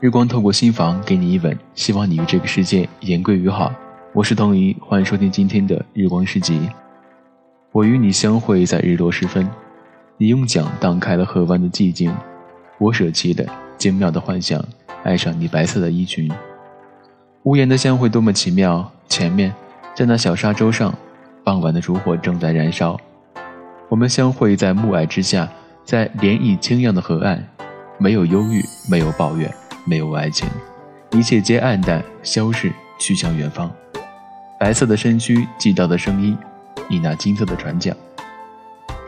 日光透过心房给你一吻，希望你与这个世界言归于好。我是童怡，欢迎收听今天的日光诗集。我与你相会在日落时分，你用桨荡开了河湾的寂静，我舍弃了精妙的幻想，爱上你白色的衣裙。屋檐的相会多么奇妙，前面在那小沙洲上，傍晚的烛火正在燃烧。我们相会在暮霭之下，在涟漪清漾的河岸，没有忧郁，没有抱怨。没有爱情，一切皆黯淡消逝，去向远方。白色的身躯，寄到的声音，你那金色的船桨。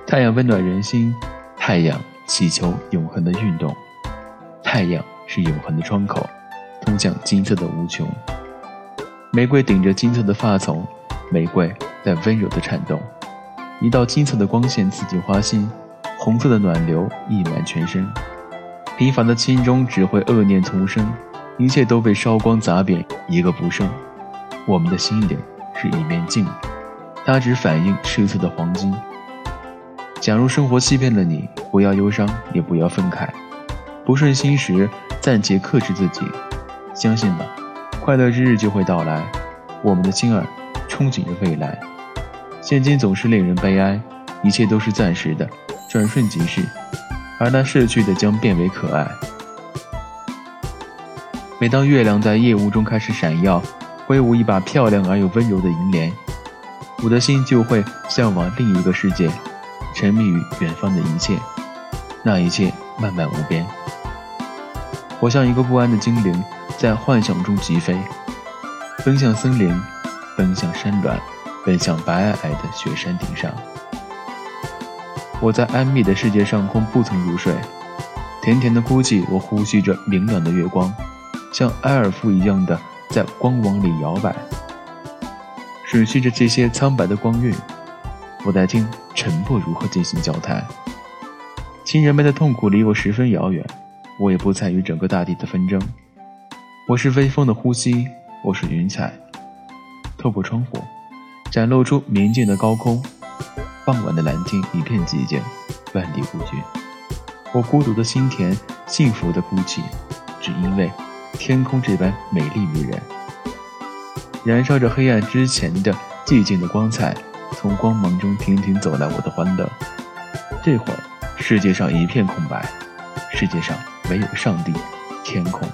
太阳温暖人心，太阳祈求永恒的运动，太阳是永恒的窗口，通向金色的无穷。玫瑰顶着金色的发丛，玫瑰在温柔的颤动，一道金色的光线刺进花心，红色的暖流溢满全身。平凡的心中只会恶念丛生，一切都被烧光砸扁，一个不剩。我们的心灵是一面镜，它只反映赤色的黄金。假如生活欺骗了你，不要忧伤，也不要愤慨。不顺心时，暂且克制自己，相信吧，快乐之日就会到来。我们的心儿憧憬着未来，现今总是令人悲哀，一切都是暂时的，转瞬即逝。而那逝去的将变为可爱。每当月亮在夜雾中开始闪耀，挥舞一把漂亮而又温柔的银莲，我的心就会向往另一个世界，沉迷于远方的一切，那一切漫漫无边。我像一个不安的精灵，在幻想中疾飞，奔向森林，奔向山峦，奔向白皑皑的雪山顶上。我在安谧的世界上空不曾入睡，甜甜的哭泣。我呼吸着明亮的月光，像埃尔夫一样的在光网里摇摆，吮吸着这些苍白的光晕。我在听沉默如何进行交谈。亲人们的痛苦离我十分遥远，我也不参与整个大地的纷争。我是微风的呼吸，我是云彩，透过窗户，展露出明净的高空。傍晚的蓝天一片寂静，万里孤军。我孤独的心田，幸福的哭泣，只因为天空这般美丽迷人，燃烧着黑暗之前的寂静的光彩，从光芒中亭亭走来我的欢乐。这会儿，世界上一片空白，世界上唯有上帝、天空。